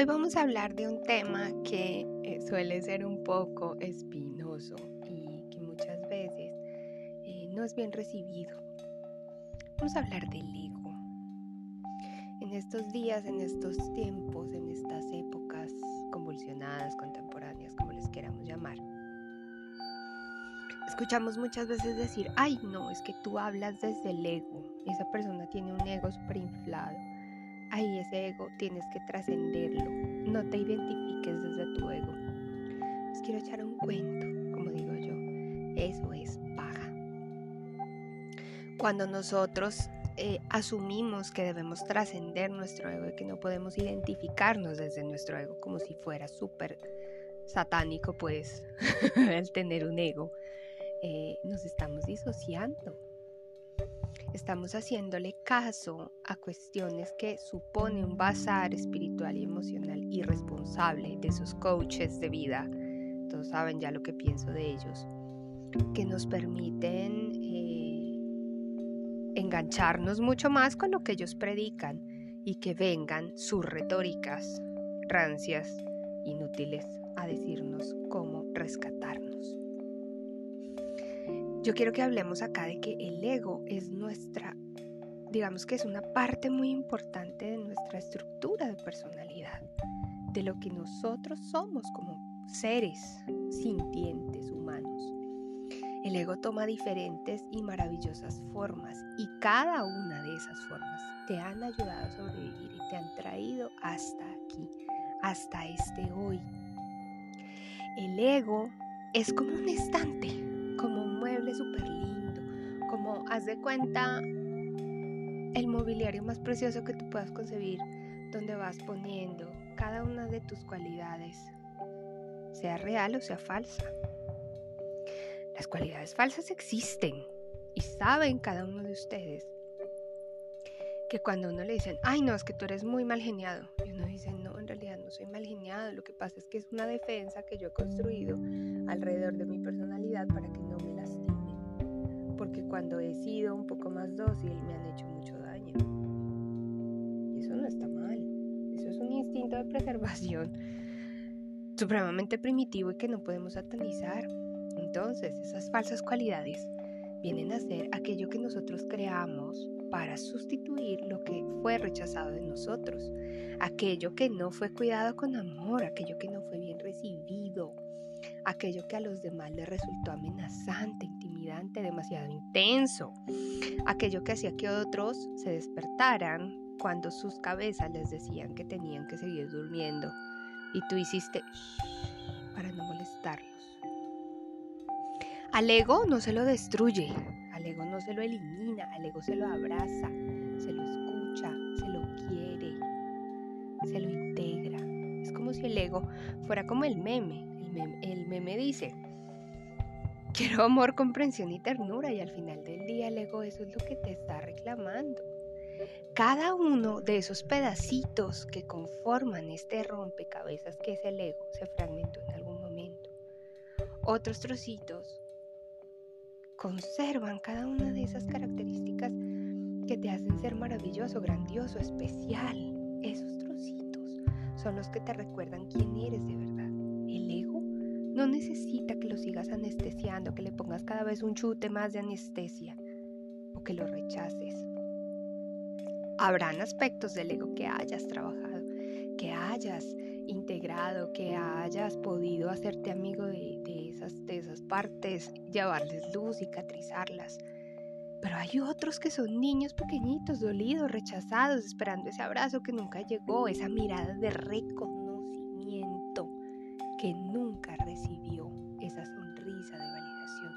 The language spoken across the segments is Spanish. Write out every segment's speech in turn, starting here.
Hoy vamos a hablar de un tema que eh, suele ser un poco espinoso y que muchas veces eh, no es bien recibido. Vamos a hablar del ego. En estos días, en estos tiempos, en estas épocas convulsionadas, contemporáneas, como les queramos llamar, escuchamos muchas veces decir, ay no, es que tú hablas desde el ego. Esa persona tiene un ego súper inflado Ahí ese ego tienes que trascenderlo. No te identifiques desde tu ego. Les quiero echar un cuento, como digo yo. Eso es paja. Cuando nosotros eh, asumimos que debemos trascender nuestro ego y que no podemos identificarnos desde nuestro ego como si fuera súper satánico, pues, el tener un ego, eh, nos estamos disociando estamos haciéndole caso a cuestiones que supone un bazar espiritual y emocional irresponsable de esos coaches de vida. Todos saben ya lo que pienso de ellos. Que nos permiten eh, engancharnos mucho más con lo que ellos predican y que vengan sus retóricas rancias, inútiles, a decirnos cómo Yo quiero que hablemos acá de que el ego es nuestra, digamos que es una parte muy importante de nuestra estructura de personalidad, de lo que nosotros somos como seres sintientes humanos. El ego toma diferentes y maravillosas formas y cada una de esas formas te han ayudado a sobrevivir y te han traído hasta aquí, hasta este hoy. El ego es como un estante como un mueble súper lindo, como haz de cuenta el mobiliario más precioso que tú puedas concebir, donde vas poniendo cada una de tus cualidades, sea real o sea falsa. Las cualidades falsas existen y saben cada uno de ustedes que cuando uno le dicen, ay no, es que tú eres muy mal geniado, y uno dice, no, en realidad no soy mal geniado, lo que pasa es que es una defensa que yo he construido alrededor de mi personalidad para que no me lastime, porque cuando he sido un poco más dócil me han hecho mucho daño. Y eso no está mal, eso es un instinto de preservación supremamente primitivo y que no podemos satanizar. Entonces, esas falsas cualidades vienen a ser aquello que nosotros creamos para sustituir lo que fue rechazado de nosotros, aquello que no fue cuidado con amor, aquello que no fue bien recibido, aquello que a los demás les resultó amenazante, intimidante, demasiado intenso, aquello que hacía que otros se despertaran cuando sus cabezas les decían que tenían que seguir durmiendo y tú hiciste para no molestarlos. Al ego no se lo destruye, al ego no se lo elimina, al ego se lo abraza, se lo escucha, se lo quiere, se lo integra. Es como si el ego fuera como el meme. El meme, dice, quiero amor, comprensión y ternura y al final del día el ego eso es lo que te está reclamando. Cada uno de esos pedacitos que conforman este rompecabezas que es el ego se fragmentó en algún momento. Otros trocitos conservan cada una de esas características que te hacen ser maravilloso, grandioso, especial. Esos trocitos son los que te recuerdan quién eres de verdad. No necesita que lo sigas anestesiando, que le pongas cada vez un chute más de anestesia o que lo rechaces. Habrán aspectos del ego que hayas trabajado, que hayas integrado, que hayas podido hacerte amigo de, esas, de esas partes, llevarles luz, cicatrizarlas. Pero hay otros que son niños pequeñitos, dolidos, rechazados, esperando ese abrazo que nunca llegó, esa mirada de reconocimiento que nunca recibió, esa sonrisa de validación.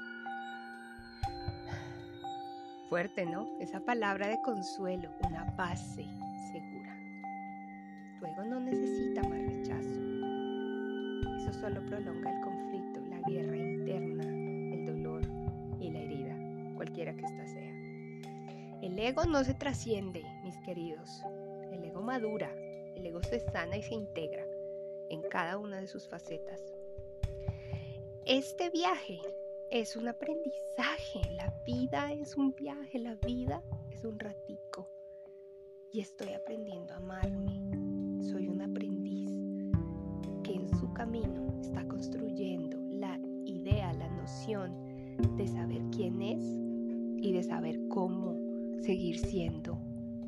Fuerte, ¿no? Esa palabra de consuelo, una base segura. Luego no necesita más eso solo prolonga el conflicto, la guerra interna, el dolor y la herida, cualquiera que ésta sea. El ego no se trasciende, mis queridos. El ego madura, el ego se sana y se integra en cada una de sus facetas. Este viaje es un aprendizaje, la vida es un viaje, la vida es un ratico. Y estoy aprendiendo a amarme. Soy un aprendiz camino está construyendo la idea, la noción de saber quién es y de saber cómo seguir siendo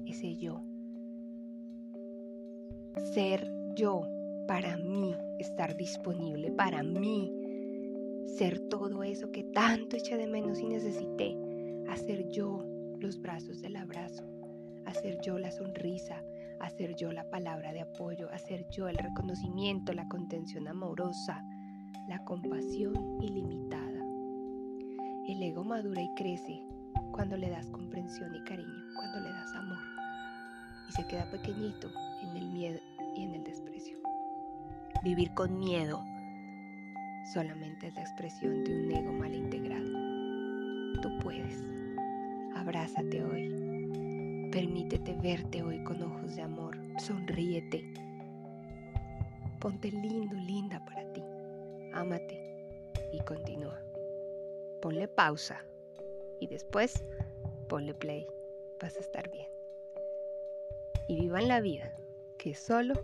ese yo. Ser yo para mí, estar disponible para mí, ser todo eso que tanto eché de menos y necesité, hacer yo los brazos del abrazo, hacer yo la sonrisa, hacer yo la palabra de apoyo, hacer yo el reconocimiento, la contención amorosa, la compasión ilimitada. El ego madura y crece cuando le das comprensión y cariño, cuando le das amor. Y se queda pequeñito en el miedo Vivir con miedo solamente es la expresión de un ego mal integrado. Tú puedes. Abrázate hoy. Permítete verte hoy con ojos de amor. Sonríete. Ponte lindo, linda para ti. Ámate y continúa. Ponle pausa y después ponle play. Vas a estar bien. Y vivan la vida, que es solo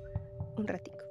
un ratico.